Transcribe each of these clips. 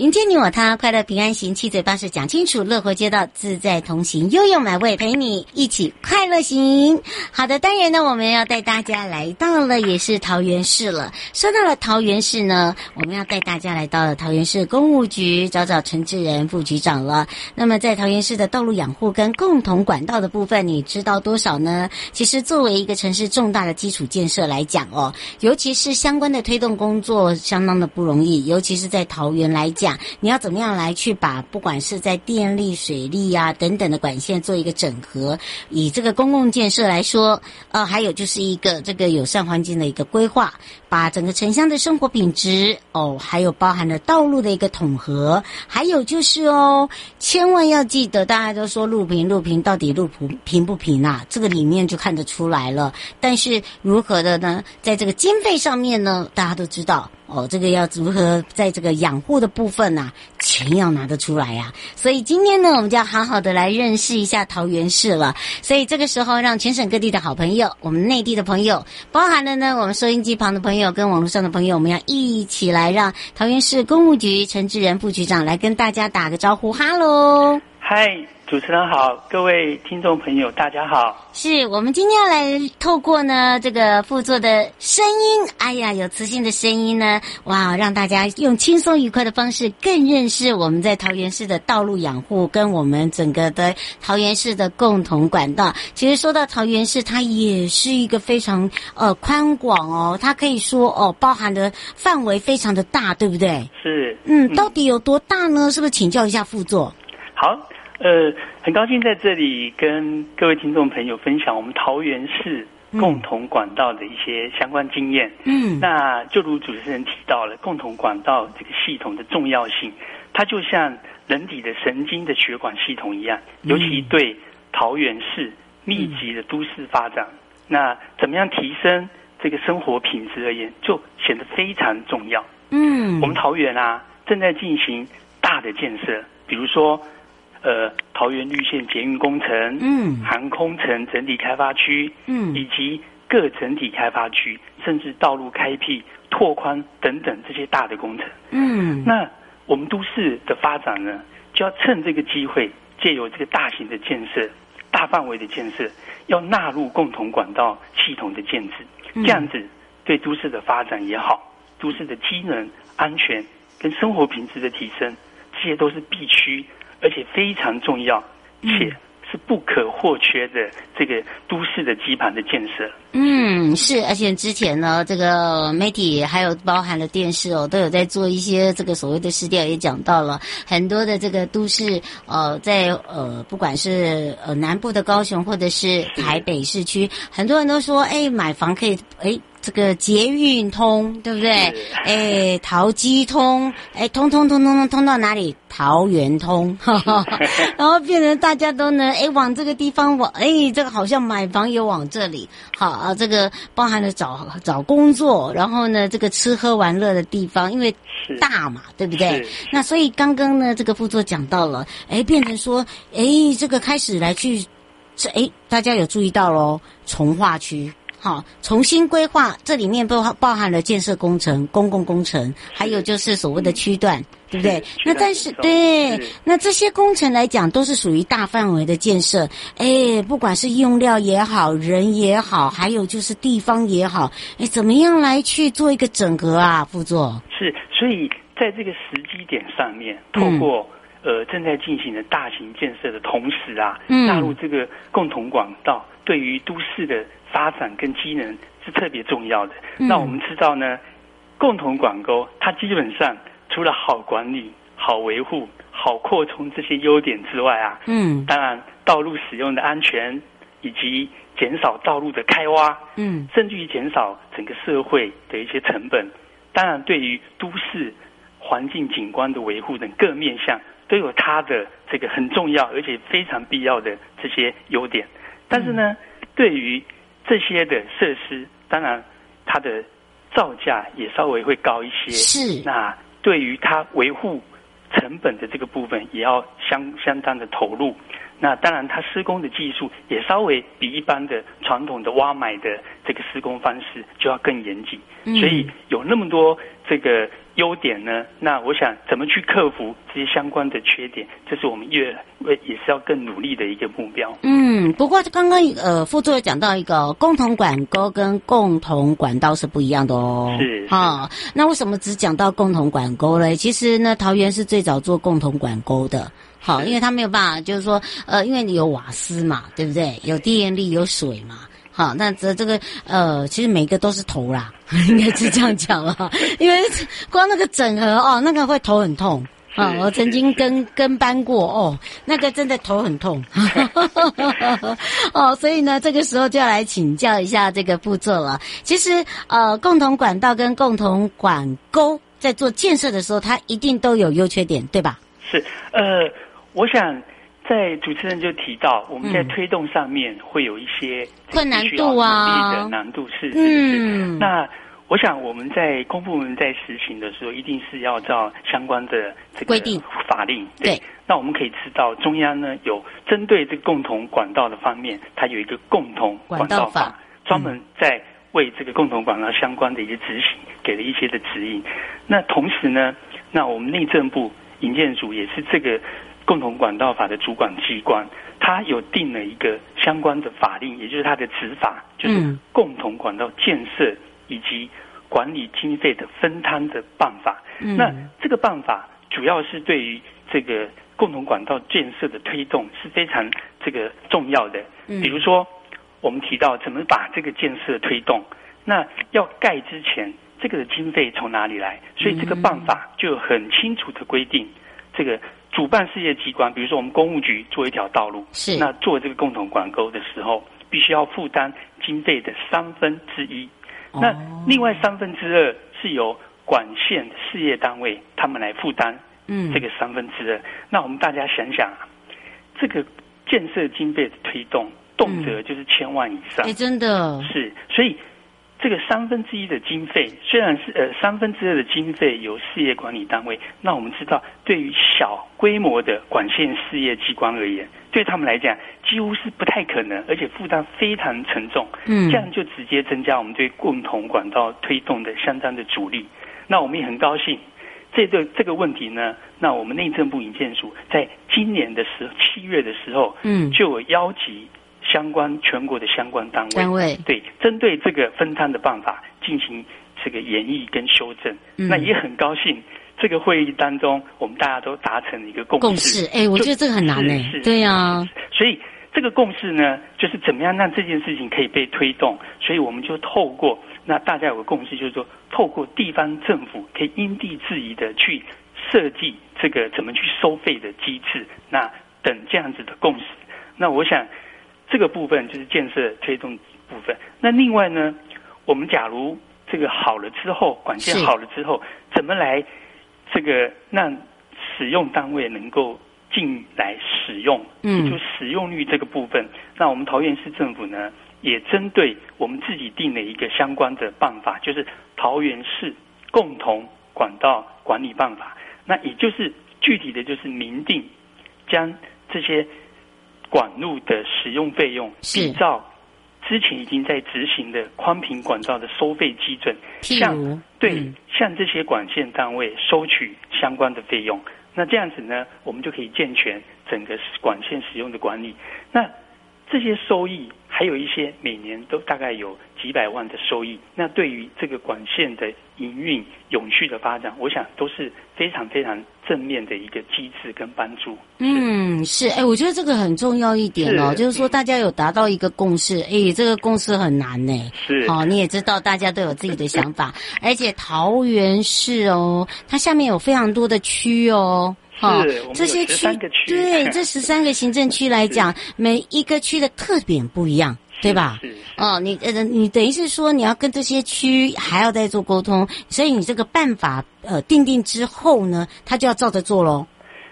迎接你我他，快乐平安行，七嘴八舌讲清楚，乐活街道自在同行，悠悠美味陪你一起快乐行。好的，当然呢，我们要带大家来到了也是桃园市了。说到了桃园市呢，我们要带大家来到了桃园市公务局找找陈志仁副局长了。那么在桃园市的道路养护跟共同管道的部分，你知道多少呢？其实作为一个城市重大的基础建设来讲哦，尤其是相关的推动工作相当的不容易，尤其是在桃园来讲。你要怎么样来去把不管是在电力、水利啊等等的管线做一个整合？以这个公共建设来说，呃，还有就是一个这个友善环境的一个规划，把整个城乡的生活品质哦，还有包含了道路的一个统合，还有就是哦，千万要记得，大家都说路平路平，到底路平平不平啊？这个里面就看得出来了。但是如何的呢？在这个经费上面呢，大家都知道。哦，这个要如何在这个养护的部分呐、啊，钱要拿得出来呀、啊。所以今天呢，我们就要好好的来认识一下桃园市了。所以这个时候，让全省各地的好朋友，我们内地的朋友，包含了呢我们收音机旁的朋友跟网络上的朋友，我们要一起来让桃园市公务局陈志仁副局长来跟大家打个招呼，哈喽，嗨。主持人好，各位听众朋友，大家好。是我们今天要来透过呢这个副座的声音，哎呀，有磁性的声音呢，哇，让大家用轻松愉快的方式更认识我们在桃园市的道路养护跟我们整个的桃园市的共同管道。其实说到桃园市，它也是一个非常呃宽广哦，它可以说哦包含的范围非常的大，对不对？是。嗯，到底有多大呢？是不是请教一下副座？好。呃，很高兴在这里跟各位听众朋友分享我们桃园市共同管道的一些相关经验。嗯，那就如主持人提到了，共同管道这个系统的重要性，它就像人体的神经的血管系统一样，尤其对桃园市密集的都市发展，那怎么样提升这个生活品质而言，就显得非常重要。嗯，我们桃园啊正在进行大的建设，比如说。呃，桃园绿线捷运工程，嗯，航空城整体开发区，嗯，以及各整体开发区，甚至道路开辟、拓宽等等这些大的工程，嗯，那我们都市的发展呢，就要趁这个机会，借由这个大型的建设、大范围的建设，要纳入共同管道系统的建制，这样子对都市的发展也好，都市的机能、安全跟生活品质的提升，这些都是必须。而且非常重要，且是不可或缺的这个都市的基盘的建设。嗯，是，而且之前呢，这个媒体还有包含了电视哦，都有在做一些这个所谓的市调，也讲到了很多的这个都市，呃，在呃，不管是呃南部的高雄或者是台北市区，很多人都说，哎，买房可以，哎。这个捷运通对不对？哎，桃机通，哎，通通通通通通到哪里？桃园通，然后变成大家都能哎往这个地方往，哎，这个好像买房也往这里。好啊，这个包含了找找工作，然后呢，这个吃喝玩乐的地方，因为大嘛，对不对？那所以刚刚呢，这个副座讲到了，哎，变成说，哎，这个开始来去，这哎，大家有注意到喽？从化区。好，重新规划，这里面包包含了建设工程、公共工程，还有就是所谓的区段，对不对？那但是对，那这些工程来讲，都是属于大范围的建设。哎，不管是用料也好，人也好，还有就是地方也好，哎，怎么样来去做一个整合啊？副座是，所以在这个时机点上面，透过、嗯、呃正在进行的大型建设的同时啊，嗯，纳入这个共同管道，对于都市的。发展跟机能是特别重要的。嗯、那我们知道呢，共同管沟它基本上除了好管理、好维护、好扩充这些优点之外啊，嗯，当然道路使用的安全以及减少道路的开挖，嗯，甚至于减少整个社会的一些成本，当然对于都市环境景观的维护等各面向都有它的这个很重要而且非常必要的这些优点。但是呢，嗯、对于这些的设施，当然它的造价也稍微会高一些。是。那对于它维护成本的这个部分，也要相相当的投入。那当然，它施工的技术也稍微比一般的传统的挖埋的这个施工方式就要更严谨。嗯。所以有那么多这个。优点呢？那我想怎么去克服这些相关的缺点，这是我们越为也是要更努力的一个目标。嗯，不过刚刚呃副座讲到一个共同管沟跟共同管道是不一样的哦。是啊，那为什么只讲到共同管沟嘞？其实呢，桃园是最早做共同管沟的。好，因为它没有办法，就是说呃，因为你有瓦斯嘛，对不对？有电力，有水嘛。好，那这这个呃，其实每个都是头啦，应该是这样讲了。因为光那个整合哦，那个会头很痛啊。我曾经跟跟班过哦，那个真的头很痛。哦，所以呢，这个时候就要来请教一下这个步骤了。其实呃，共同管道跟共同管沟在做建设的时候，它一定都有优缺点，对吧？是，呃，我想。在主持人就提到，我们在推动上面会有一些困难度啊，的难度是，嗯，那我想我们在公部门在实行的时候，一定是要照相关的这个规定。法令。对，那我们可以知道，中央呢有针对这个共同管道的方面，它有一个共同管道法，专门在为这个共同管道相关的一些执行给了一些的指引。那同时呢，那我们内政部营建署也是这个。共同管道法的主管机关，它有定了一个相关的法令，也就是它的执法，就是共同管道建设以及管理经费的分摊的办法。嗯、那这个办法主要是对于这个共同管道建设的推动是非常这个重要的。比如说，我们提到怎么把这个建设推动，那要盖之前，这个的经费从哪里来？所以这个办法就很清楚的规定这个。主办事业机关，比如说我们公务局做一条道路，是那做这个共同管沟的时候，必须要负担经费的三分之一。哦、那另外三分之二是由管线事业单位他们来负担，嗯，这个三分之二。嗯、那我们大家想想啊，这个建设经费的推动，动辄就是千万以上，哎、嗯，真的是，所以。这个三分之一的经费，虽然是呃三分之二的经费由事业管理单位，那我们知道，对于小规模的管线事业机关而言，对他们来讲几乎是不太可能，而且负担非常沉重。嗯，这样就直接增加我们对共同管道推动的相当的阻力。那我们也很高兴，这个这个问题呢，那我们内政部营建署在今年的时七月的时候，嗯，就有邀集。相关全国的相关单位，单位对针对这个分摊的办法进行这个演绎跟修正，嗯、那也很高兴，这个会议当中我们大家都达成了一个共识。共识，哎，我觉得这个很难呢。对呀、啊，所以这个共识呢，就是怎么样让这件事情可以被推动。所以我们就透过那大家有个共识，就是说透过地方政府可以因地制宜的去设计这个怎么去收费的机制，那等这样子的共识。那我想。这个部分就是建设推动部分。那另外呢，我们假如这个好了之后，管线好了之后，怎么来这个让使用单位能够进来使用？嗯，就使用率这个部分，那我们桃园市政府呢，也针对我们自己定了一个相关的办法，就是桃园市共同管道管理办法。那也就是具体的就是明定将这些。管路的使用费用，比照之前已经在执行的宽频管道的收费基准，譬如像对、嗯向这些管线单位收取相关的费用。那这样子呢，我们就可以健全整个管线使用的管理。那这些收益还有一些每年都大概有几百万的收益，那对于这个管线的营运永续的发展，我想都是非常非常正面的一个机制跟帮助。嗯，是，哎，我觉得这个很重要一点哦，是就是说大家有达到一个共识，哎，这个共识很难呢。是好、哦，你也知道大家都有自己的想法，而且桃园市哦，它下面有非常多的区哦。好，是我们有这些区13个区对 这十三个行政区来讲，每一个区的特点不一样，对吧？是是哦，你呃，你等于是说你要跟这些区还要再做沟通，所以你这个办法呃定定之后呢，他就要照着做喽。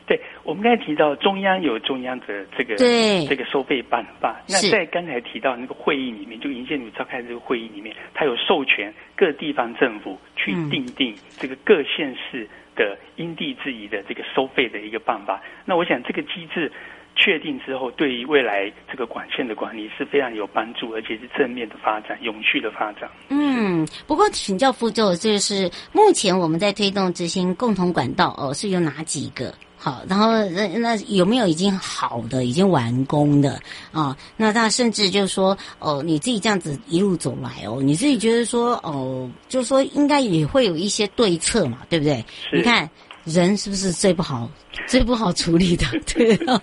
对，我们刚才提到中央有中央的这个对这个收费办法，那在刚才提到那个会议里面，就营建署召开这个会议里面，他有授权各地方政府去定定这个各县市的因地制宜的这个收费的一个办法。那我想这个机制确定之后，对于未来这个管线的管理是非常有帮助，而且是正面的发展、永续的发展。嗯，不过请教副座，就是目前我们在推动执行共同管道哦，是有哪几个？好，然后那那有没有已经好的、已经完工的啊？那他甚至就是说，哦，你自己这样子一路走来哦，你自己觉得说，哦，就是说应该也会有一些对策嘛，对不对？是你看人是不是最不好、最不好处理的？对啊，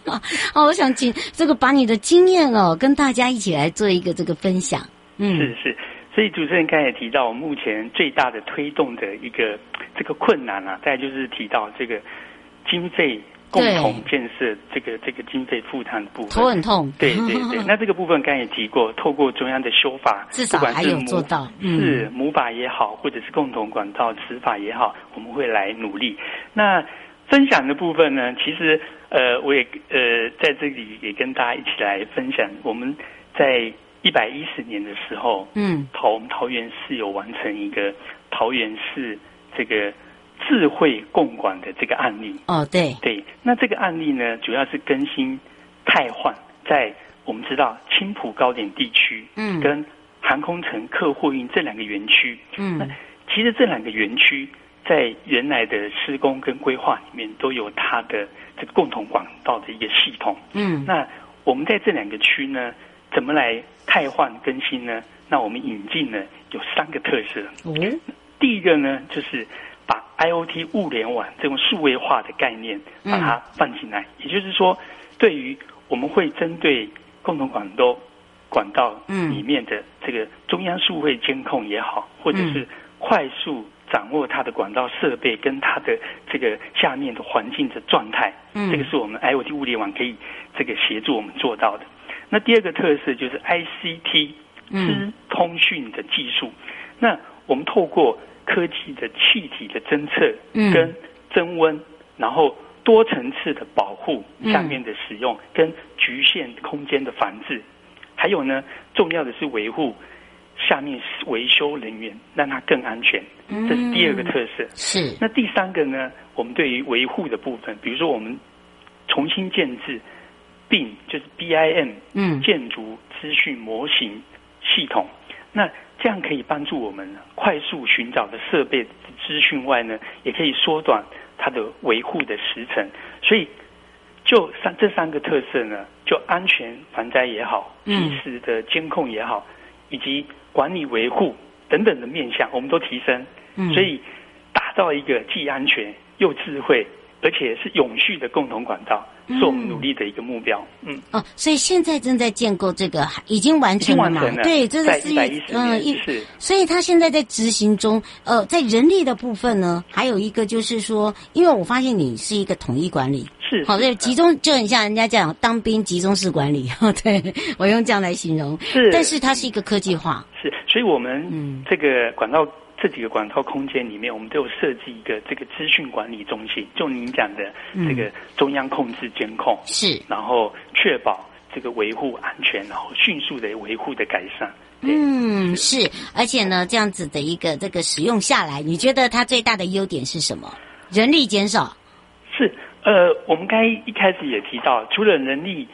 哦，我想请这个把你的经验哦，跟大家一起来做一个这个分享。嗯，是是，所以主持人刚才也提到，目前最大的推动的一个这个困难啊，大概就是提到这个经费共同建设这个这个经费负担的部分，头很痛。对对对，那这个部分刚才也提过，透过中央的修法，至少还有做到，嗯、是母法也好，或者是共同管道执法也好，我们会来努力。那分享的部分呢，其实呃，我也呃在这里也跟大家一起来分享，我们在一百一十年的时候，嗯，桃桃园市有完成一个桃园市这个。智慧共管的这个案例。哦，对。对，那这个案例呢，主要是更新汰换在我们知道青浦高点地区，嗯，跟航空城客货运这两个园区，嗯，那其实这两个园区在原来的施工跟规划里面都有它的这个共同管道的一个系统，嗯，那我们在这两个区呢，怎么来汰换更新呢？那我们引进呢有三个特色，嗯，第一个呢就是。把 IoT 物联网这种数位化的概念把它放进来，嗯、也就是说，对于我们会针对共同管道管道里面的这个中央数位监控也好，或者是快速掌握它的管道设备跟它的这个下面的环境的状态，嗯，这个是我们 IoT 物联网可以这个协助我们做到的。那第二个特色就是 ICT 资通讯的技术，那我们透过科技的气体的侦测跟增温，嗯、然后多层次的保护下面的使用，跟局限空间的防治，还有呢，重要的是维护下面维修人员，让它更安全。这是第二个特色。是。那第三个呢？我们对于维护的部分，比如说我们重新建制 BIM，就是 BIM，嗯，建筑资讯模型系统，那。这样可以帮助我们快速寻找的设备资讯外呢，也可以缩短它的维护的时程。所以，就三这三个特色呢，就安全防灾也好，及时的监控也好，以及管理维护等等的面向，我们都提升。所以，打造一个既安全又智慧，而且是永续的共同管道，是我们努力的一个目标。嗯，哦，所以现在正在建构这个，已经完成了嘛？了对，这是四月，嗯，一是。所以他现在在执行中。呃，在人力的部分呢，还有一个就是说，因为我发现你是一个统一管理，是，是好，对，集中就很像人家讲当兵集中式管理。对，我用这样来形容。是，但是它是一个科技化。是，所以我们这个管道。这几个管道空间里面，我们都有设计一个这个资讯管理中心，就您讲的这个中央控制监控，是、嗯，然后确保这个维护安全，然后迅速的维护的改善。嗯，是，而且呢，这样子的一个这个使用下来，你觉得它最大的优点是什么？人力减少？是，呃，我们刚才一开始也提到，除了人力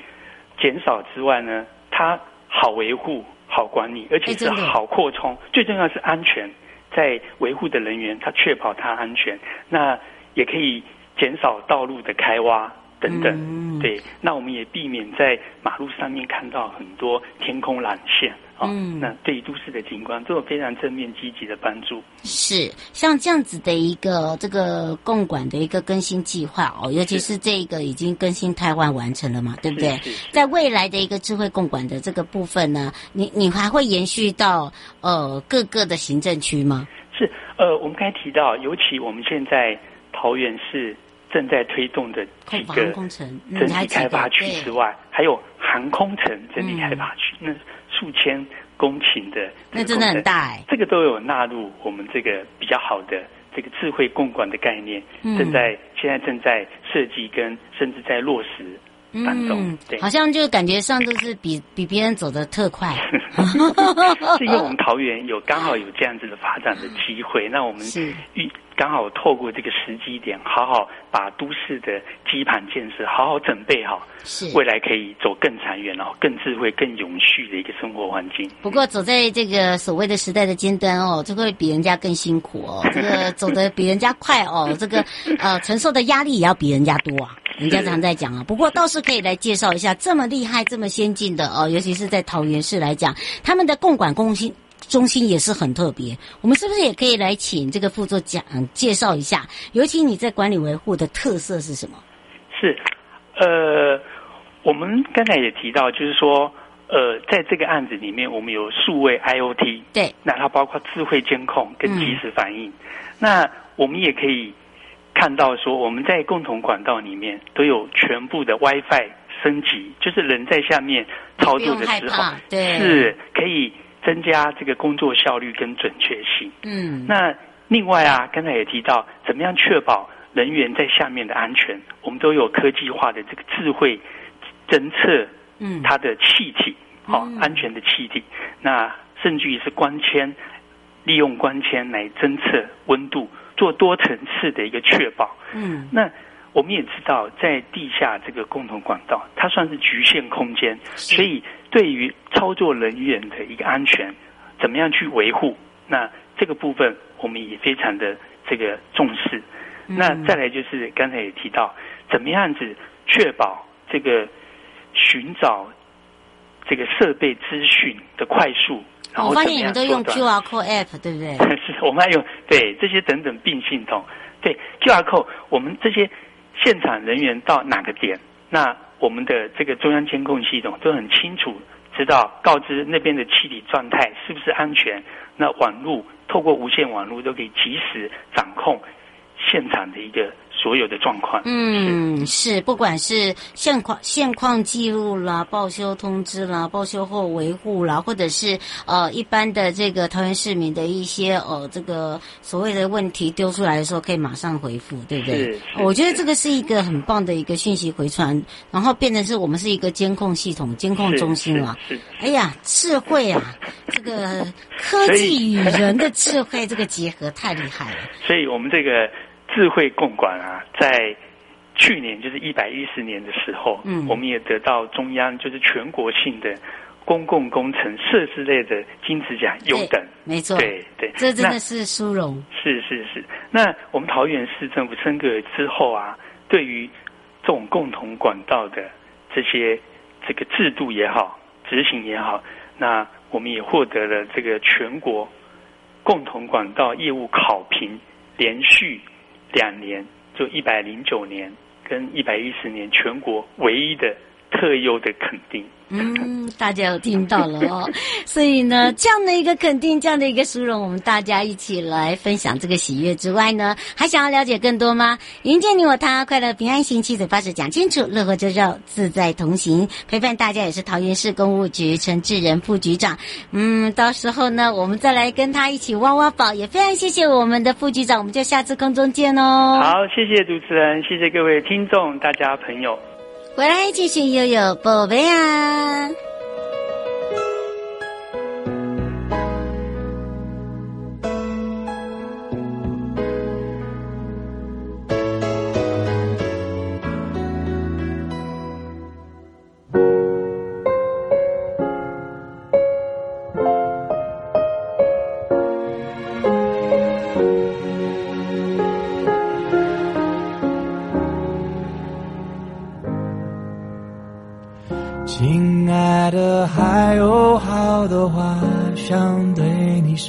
减少之外呢，它好维护。好管理，而且是好扩充。最重要是安全，在维护的人员他确保他安全，那也可以减少道路的开挖。等等，嗯、对，那我们也避免在马路上面看到很多天空缆线嗯、那对于都市的景观都有非常正面积极的帮助。是像这样子的一个这个共管的一个更新计划哦，尤其是这个已经更新台湾完成了嘛，对不对？在未来的一个智慧共管的这个部分呢，你你还会延续到呃各个的行政区吗？是呃，我们刚才提到，尤其我们现在桃园市。正在推动的几个整体开发区之外，还有航空城整体开发区，那数千公顷的，那真的很大哎。这个都有纳入我们这个比较好的这个智慧共管的概念，正在现在正在设计跟甚至在落实当中。对，好像就感觉上都是比比别人走的特快。是因为我们桃园有刚好有这样子的发展的机会，那我们是刚好透过这个时机点，好好把都市的基盘建设好好准备好，是未来可以走更长远，然后更智慧、更永续的一个生活环境。不过走在这个所谓的时代的尖端哦，这个会比人家更辛苦哦，这个走得比人家快哦，这个呃承受的压力也要比人家多啊。人家常在讲啊，不过倒是可以来介绍一下这么厉害、这么先进的哦，尤其是在桃园市来讲，他们的共管共心。中心也是很特别，我们是不是也可以来请这个副座讲介绍一下？尤其你在管理维护的特色是什么？是，呃，我们刚才也提到，就是说，呃，在这个案子里面，我们有数位 IoT，对，那它包括智慧监控跟即时反应。嗯、那我们也可以看到说，我们在共同管道里面都有全部的 WiFi 升级，就是人在下面操作的时候，对，是可以。增加这个工作效率跟准确性。嗯，那另外啊，刚才也提到，怎么样确保人员在下面的安全？我们都有科技化的这个智慧侦测，嗯，它的气体，好、嗯哦，安全的气体。那甚至于是光纤，利用光纤来侦测温度，做多层次的一个确保。嗯，那。我们也知道，在地下这个共同管道，它算是局限空间，所以对于操作人员的一个安全，怎么样去维护？那这个部分我们也非常的这个重视。那再来就是刚才也提到，怎么样子确保这个寻找这个设备资讯的快速？然后我发现你们都用 QR Code App，对不对？是，我们还用对这些等等并系统，对 QR Code，我们这些。现场人员到哪个点，那我们的这个中央监控系统都很清楚，知道告知那边的气体状态是不是安全。那网络透过无线网络都可以及时掌控现场的一个。所有的状况，嗯，是，不管是现况现况记录啦、报修通知啦、报修后维护啦，或者是呃一般的这个桃园市民的一些呃这个所谓的问题丢出来的时候，可以马上回复，对不对？我觉得这个是一个很棒的一个讯息回传，然后变成是我们是一个监控系统、监控中心了。哎呀，智慧啊，这个科技与人的智慧这个结合太厉害了。所以我们这个。智慧共管啊，在去年就是一百一十年的时候，嗯，我们也得到中央就是全国性的公共工程设施类的金质奖优等，没错，对对，这真的是殊荣。是是是，那我们桃园市政府升格之后啊，对于这种共同管道的这些这个制度也好，执行也好，那我们也获得了这个全国共同管道业务考评连续。两年，就一百零九年跟一百一十年，全国唯一的特优的肯定。嗯，大家有听到了哦。所以呢，这样的一个肯定，这样的一个殊荣，我们大家一起来分享这个喜悦之外呢，还想要了解更多吗？迎接你我他，快乐平安行，七嘴八舌讲清楚，乐活周绕，自在同行，陪伴大家也是桃园市公务局陈志仁副局长。嗯，到时候呢，我们再来跟他一起挖挖宝，也非常谢谢我们的副局长，我们就下次空中见哦。好，谢谢主持人，谢谢各位听众，大家朋友。回来继续悠悠宝贝啊！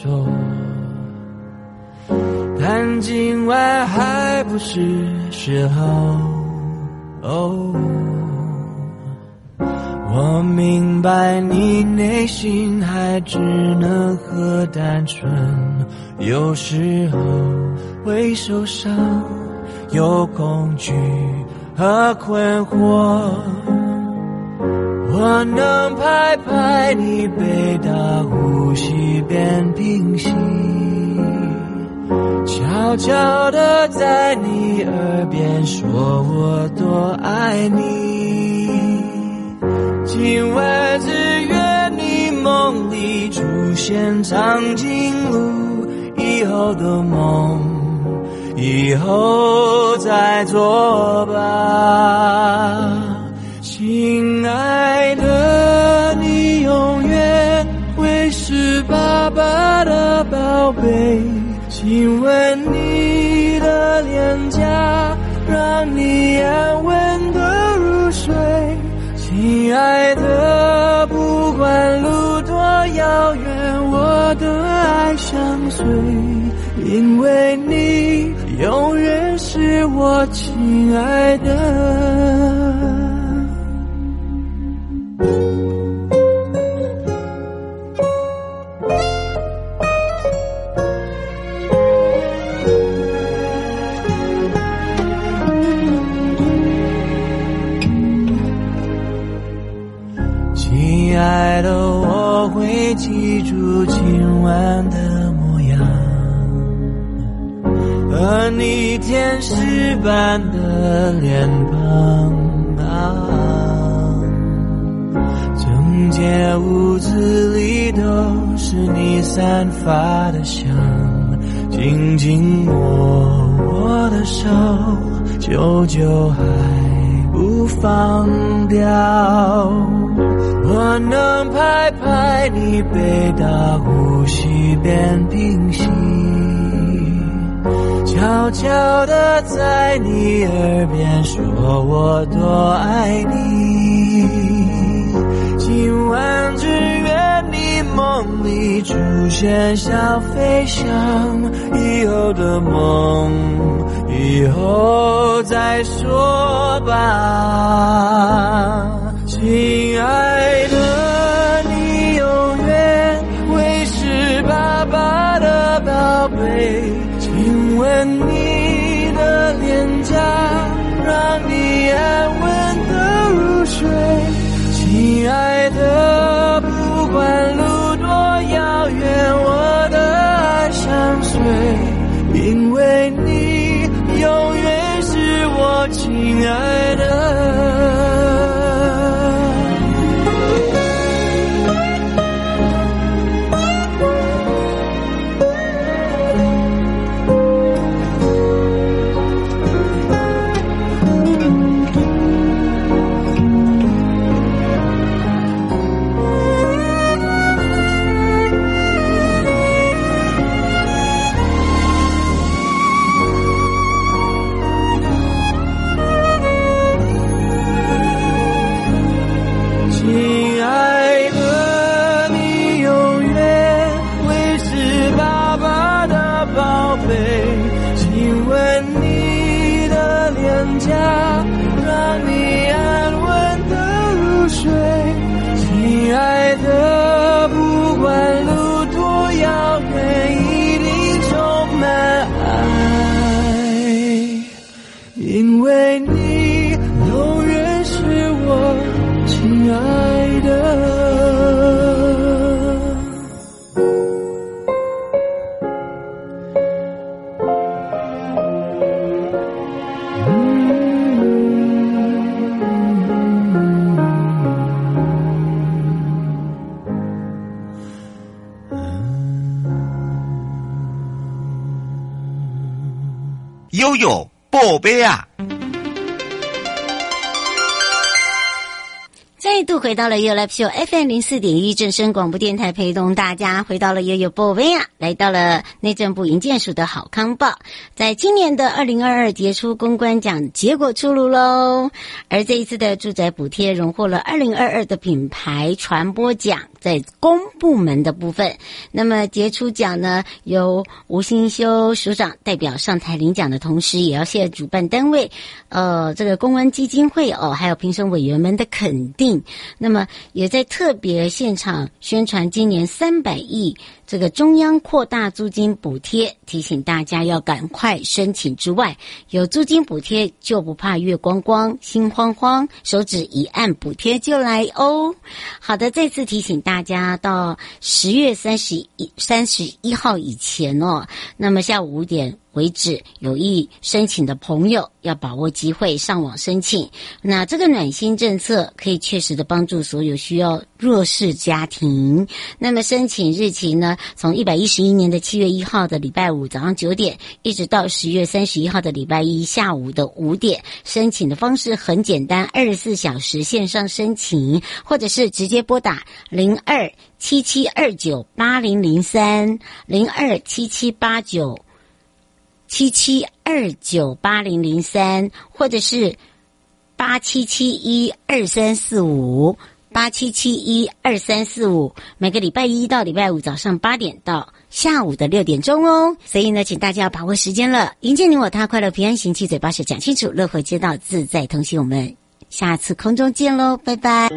说，但今晚还不是时候。我明白你内心还只能和单纯，有时候会受伤，有恐惧和困惑。我能拍拍你背大呼吸变平息，悄悄地在你耳边说我多爱你。今晚只愿你梦里出现长颈鹿以后的梦，以后再做吧。亲爱的，你永远会是爸爸的宝贝。亲吻你的脸颊，让你安稳的入睡。亲爱的，不管路多遥远，我的爱相随，因为你永远是我亲爱的。你出现小飞翔，以后的梦以后再说吧。亲爱的，你永远会是爸爸的宝贝。亲吻你的脸颊，让你安稳的入睡。亲爱的，不管因为你永远是我亲爱的。悠悠宝贝啊！度回到了 You Live Show FM 零四点一正声广播电台，陪同大家回到了悠悠宝贝啊，来到了内政部营建署的好康报，在今年的二零二二杰出公关奖结果出炉喽，而这一次的住宅补贴荣获了二零二二的品牌传播奖。在公部门的部分，那么杰出奖呢，由吴新修署长代表上台领奖的同时，也要谢谢主办单位，呃，这个公关基金会哦，还有评审委员们的肯定。那么也在特别现场宣传今年三百亿。这个中央扩大租金补贴，提醒大家要赶快申请之外，有租金补贴就不怕月光光、心慌慌，手指一按补贴就来哦。好的，再次提醒大家，到十月三十一三十一号以前哦，那么下午五点。为止，有意申请的朋友要把握机会上网申请。那这个暖心政策可以确实的帮助所有需要弱势家庭。那么申请日期呢？从一百一十一年的七月一号的礼拜五早上九点，一直到十月三十一号的礼拜一下午的五点。申请的方式很简单，二十四小时线上申请，或者是直接拨打零二七七二九八零零三零二七七八九。七七二九八零零三，或者是八七七一二三四五，八七七一二三四五，每个礼拜一到礼拜五早上八点到下午的六点钟哦。所以呢，请大家要把握时间了，迎接你我他，快乐平安行，七嘴八舌讲清楚，乐活街道自在同行。我们下次空中见喽，拜拜。